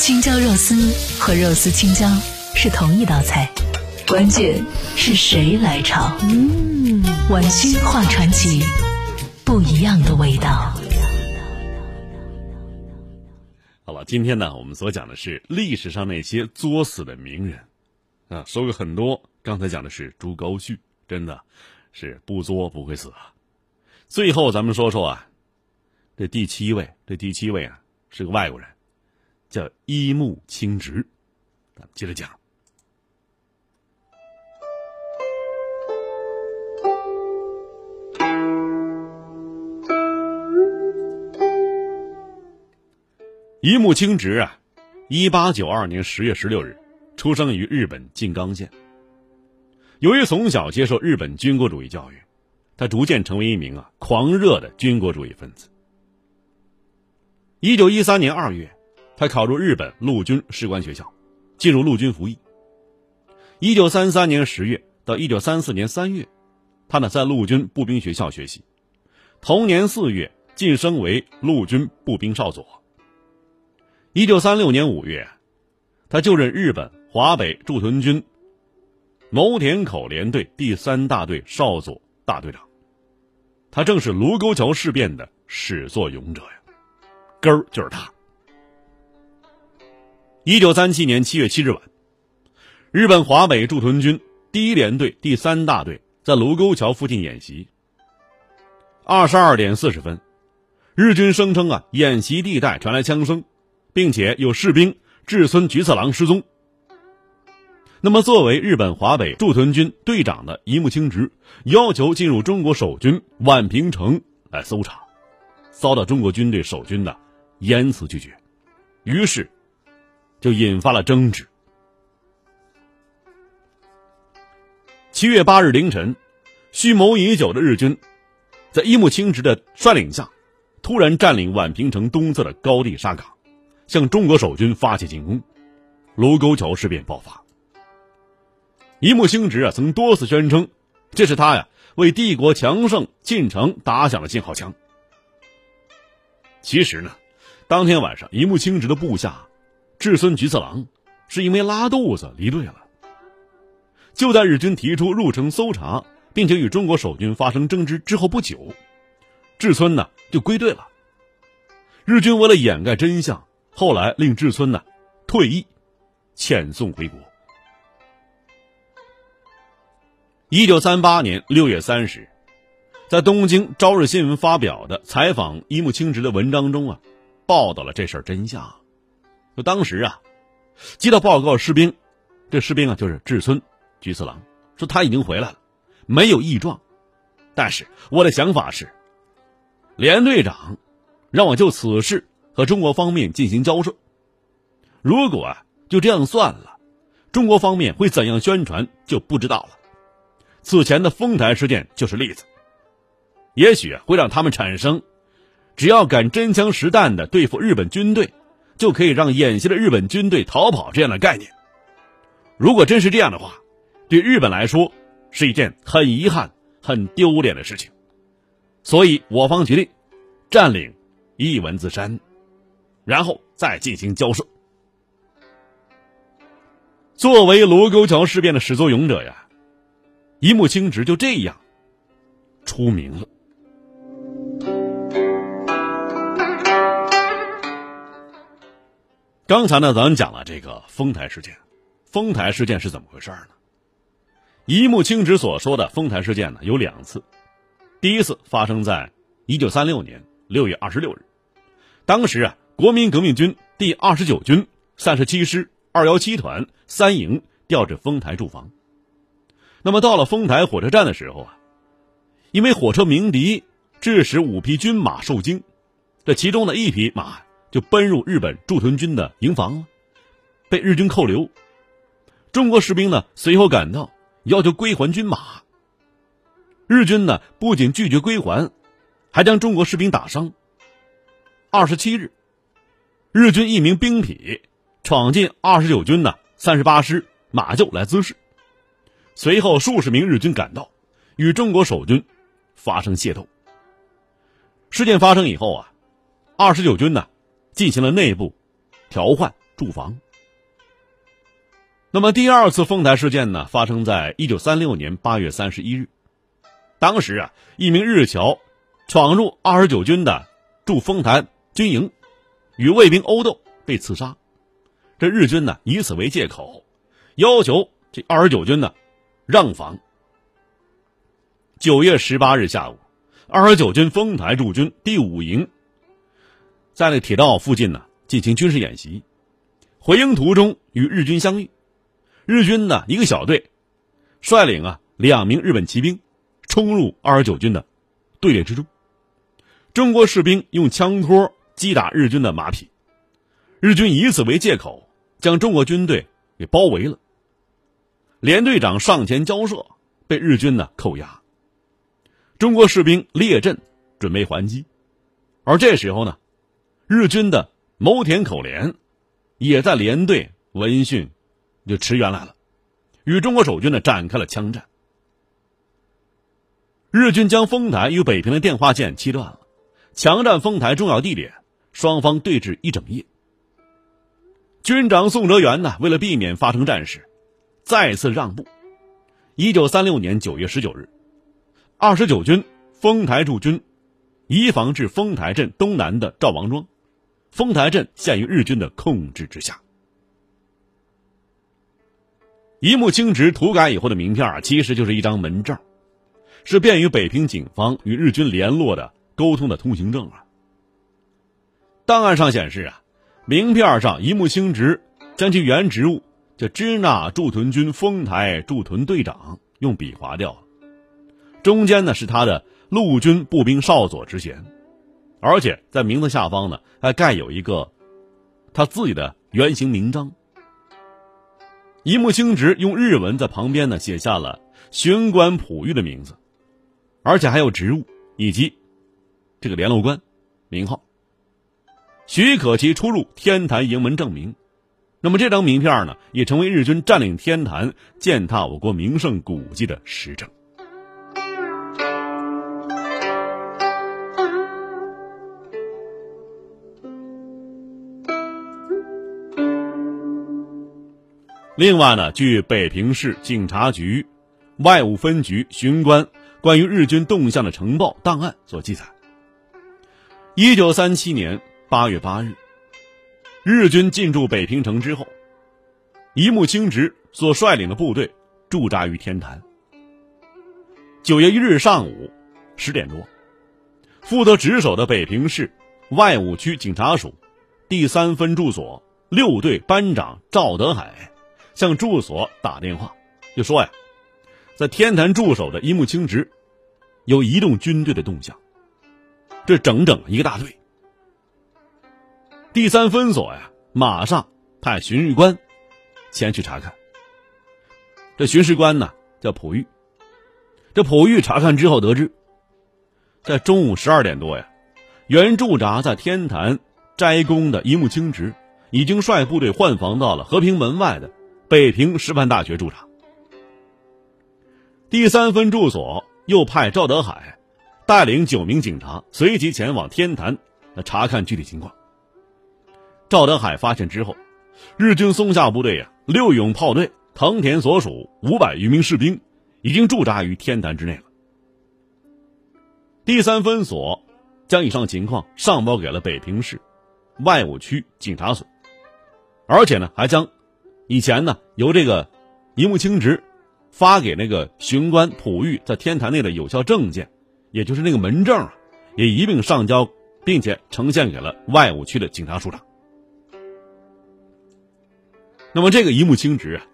青椒肉丝和肉丝青椒是同一道菜，关键是谁来炒。嗯，晚星画传奇，不一样的味道。好了，今天呢，我们所讲的是历史上那些作死的名人啊，说过很多。刚才讲的是朱高煦，真的是不作不会死啊。最后咱们说说啊，这第七位，这第七位啊是个外国人，叫一木清直。咱们接着讲。一木清直啊，一八九二年十月十六日出生于日本静冈县。由于从小接受日本军国主义教育，他逐渐成为一名啊狂热的军国主义分子。一九一三年二月，他考入日本陆军士官学校，进入陆军服役。一九三三年十月到一九三四年三月，他呢在陆军步兵学校学习。同年四月晋升为陆军步兵少佐。一九三六年五月，他就任日本华北驻屯军牟田口联队第三大队少佐大队长。他正是卢沟桥事变的始作俑者呀，根儿就是他。一九三七年七月七日晚，日本华北驻屯军第一联队第三大队在卢沟桥附近演习。二十二点四十分，日军声称啊，演习地带传来枪声。并且有士兵志村菊次郎失踪。那么，作为日本华北驻屯军队长的一木清直要求进入中国守军宛平城来搜查，遭到中国军队守军的严词拒绝，于是就引发了争执。七月八日凌晨，蓄谋已久的日军在一木清直的率领下，突然占领宛平城东侧的高地沙岗。向中国守军发起进攻，卢沟桥事变爆发。一木清直啊，曾多次宣称，这是他呀为帝国强盛进程打响了信号枪。其实呢，当天晚上，一木清直的部下志村菊次郎是因为拉肚子离队了。就在日军提出入城搜查，并且与中国守军发生争执之后不久，志村呢就归队了。日军为了掩盖真相。后来令志村呢退役，遣送回国。一九三八年六月三十日，在东京《朝日新闻》发表的采访一木清直的文章中啊，报道了这事儿真相。就当时啊，接到报告士兵，这士兵啊就是志村菊次郎，说他已经回来了，没有异状。但是我的想法是，连队长让我就此事。和中国方面进行交涉，如果啊就这样算了，中国方面会怎样宣传就不知道了。此前的丰台事件就是例子，也许会让他们产生，只要敢真枪实弹的对付日本军队，就可以让演习的日本军队逃跑这样的概念。如果真是这样的话，对日本来说是一件很遗憾、很丢脸的事情。所以我方决定占领一文字山。然后再进行交涉。作为卢沟桥事变的始作俑者呀，一木清直就这样出名了。刚才呢，咱们讲了这个丰台事件，丰台事件是怎么回事呢？一木清直所说的丰台事件呢，有两次，第一次发生在一九三六年六月二十六日，当时啊。国民革命军第二十九军三十七师二幺七团三营调至丰台驻防。那么到了丰台火车站的时候啊，因为火车鸣笛，致使五匹军马受惊，这其中的一匹马就奔入日本驻屯军的营房了，被日军扣留。中国士兵呢随后赶到，要求归还军马。日军呢不仅拒绝归还，还将中国士兵打伤。二十七日。日军一名兵痞闯进二十九军的三十八师马厩来滋事，随后数十名日军赶到，与中国守军发生械斗。事件发生以后啊，二十九军呢进行了内部调换，驻防。那么第二次丰台事件呢，发生在一九三六年八月三十一日。当时啊，一名日侨闯入二十九军的驻丰台军营，与卫兵殴斗，被刺杀。这日军呢，以此为借口，要求这二十九军呢让防。九月十八日下午，二十九军丰台驻军第五营在那铁道附近呢进行军事演习，回营途中与日军相遇。日军呢一个小队率领啊两名日本骑兵冲入二十九军的队列之中，中国士兵用枪托击打日军的马匹，日军以此为借口将中国军队给包围了。连队长上前交涉，被日军呢扣押。中国士兵列阵准备还击，而这时候呢，日军的牟田口连也在连队闻讯。就驰援来了，与中国守军呢展开了枪战。日军将丰台与北平的电话线切断了，强占丰台重要地点，双方对峙一整夜。军长宋哲元呢，为了避免发生战事，再次让步。一九三六年九月十九日，二十九军丰台驻军移防至丰台镇东南的赵王庄，丰台镇陷于日军的控制之下。一目清直涂改以后的名片啊，其实就是一张门证，是便于北平警方与日军联络的沟通的通行证啊。档案上显示啊，名片上一目清直将其原职务叫支那驻屯军丰台驻屯队长用笔划掉了，中间呢是他的陆军步兵少佐之衔，而且在名字下方呢还盖有一个他自己的原型名章。一木清直用日文在旁边呢写下了巡官普玉的名字，而且还有职务以及这个联络官名号，许可其出入天坛营门证明。那么这张名片呢，也成为日军占领天坛、践踏我国名胜古迹的实证。另外呢，据北平市警察局外务分局巡官关于日军动向的呈报档案所记载，一九三七年八月八日，日军进驻北平城之后，一木清直所率领的部队驻扎于天坛。九月一日上午十点多，负责值守的北平市外务区警察署第三分驻所六队班长赵德海。向住所打电话，就说呀，在天坛驻守的一木清直有移动军队的动向，这整整一个大队。第三分所呀，马上派巡视官前去查看。这巡视官呢叫普玉，这普玉查看之后得知，在中午十二点多呀，原驻扎在天坛斋宫的一木清直已经率部队换防到了和平门外的。北平师范大学驻场，第三分驻所又派赵德海带领九名警察随即前往天坛查看具体情况。赵德海发现之后，日军松下部队呀六勇炮队藤田所属五百余名士兵已经驻扎于天坛之内了。第三分所将以上情况上报给了北平市外务区警察所，而且呢还将。以前呢，由这个一木清直发给那个巡官普玉在天坛内的有效证件，也就是那个门证啊，也一并上交，并且呈现给了外务区的警察署长。那么这个一木清直啊，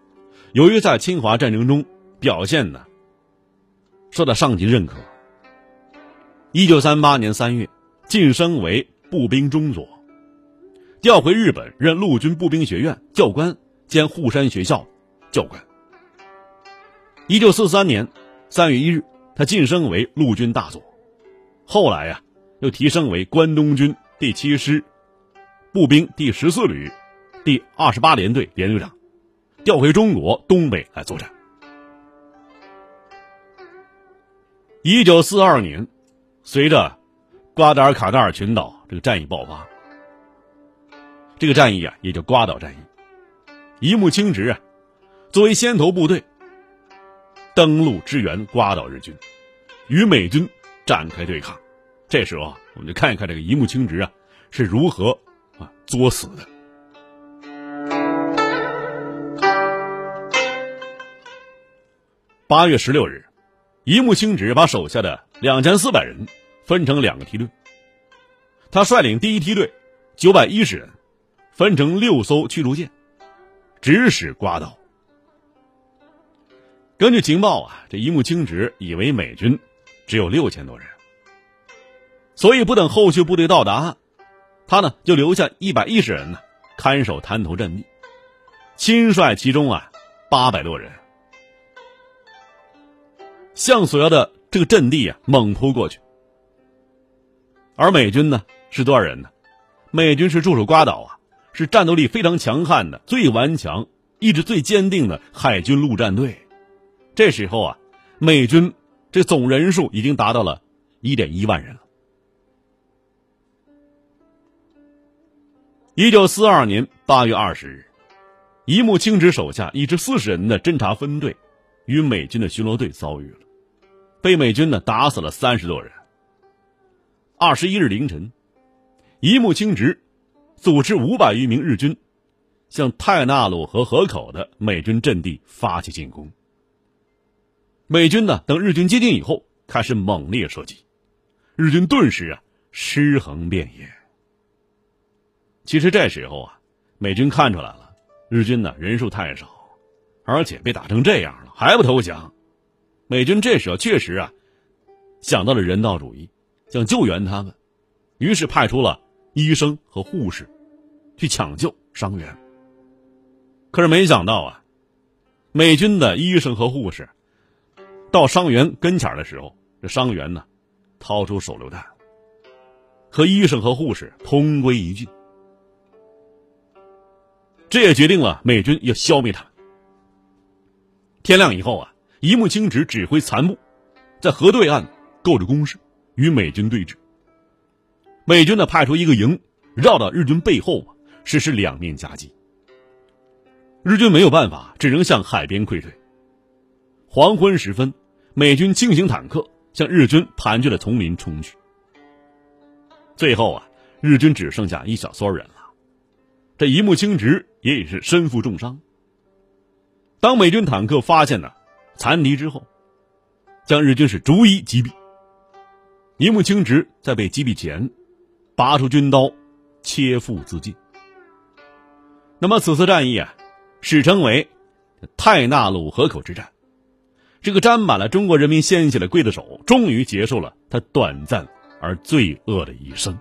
由于在侵华战争中表现呢，受到上级认可。一九三八年三月，晋升为步兵中佐，调回日本任陆军步兵学院教官。兼护山学校教官。一九四三年三月一日，他晋升为陆军大佐，后来呀，又提升为关东军第七师步兵第十四旅第二十八联队连队长，调回中国东北来作战。一九四二年，随着瓜达尔卡纳尔群岛这个战役爆发，这个战役啊，也叫瓜岛战役。一木清直啊，作为先头部队，登陆支援瓜岛日军，与美军展开对抗。这时候啊，我们就看一看这个一木清直啊是如何啊作死的。八月十六日，一木清直把手下的两千四百人分成两个梯队。他率领第一梯队九百一十人，分成六艘驱逐舰，指使瓜岛。根据情报啊，这一木清直以为美军只有六千多人，所以不等后续部队到达，他呢就留下一百一十人呢看守滩头阵地，亲率其中啊八百多人。向索要的这个阵地啊，猛扑过去。而美军呢，是多少人呢？美军是驻守瓜岛啊，是战斗力非常强悍的、最顽强、意志最坚定的海军陆战队。这时候啊，美军这总人数已经达到了一点一万人了。一九四二年八月二十日，一木清直手下一支四十人的侦察分队，与美军的巡逻队遭遇了。被美军呢打死了三十多人。二十一日凌晨，一木清直组织五百余名日军向泰纳鲁河河口的美军阵地发起进攻。美军呢等日军接近以后，开始猛烈射击，日军顿时啊尸横遍野。其实这时候啊，美军看出来了，日军呢人数太少，而且被打成这样了，还不投降。美军这时候确实啊，想到了人道主义，想救援他们，于是派出了医生和护士去抢救伤员。可是没想到啊，美军的医生和护士到伤员跟前的时候，这伤员呢，掏出手榴弹，和医生和护士同归于尽。这也决定了美军要消灭他们。天亮以后啊。一木清直指挥残部，在河对岸构筑工事，与美军对峙。美军呢派出一个营，绕到日军背后啊实施两面夹击。日军没有办法，只能向海边溃退。黄昏时分，美军轻型坦克向日军盘踞的丛林冲去。最后啊，日军只剩下一小撮人了。这一木清直也已是身负重伤。当美军坦克发现呢？残敌之后，将日军是逐一击毙。一木清直在被击毙前，拔出军刀，切腹自尽。那么此次战役啊，史称为泰纳鲁河口之战。这个沾满了中国人民鲜血的刽子手，终于结束了他短暂而罪恶的一生。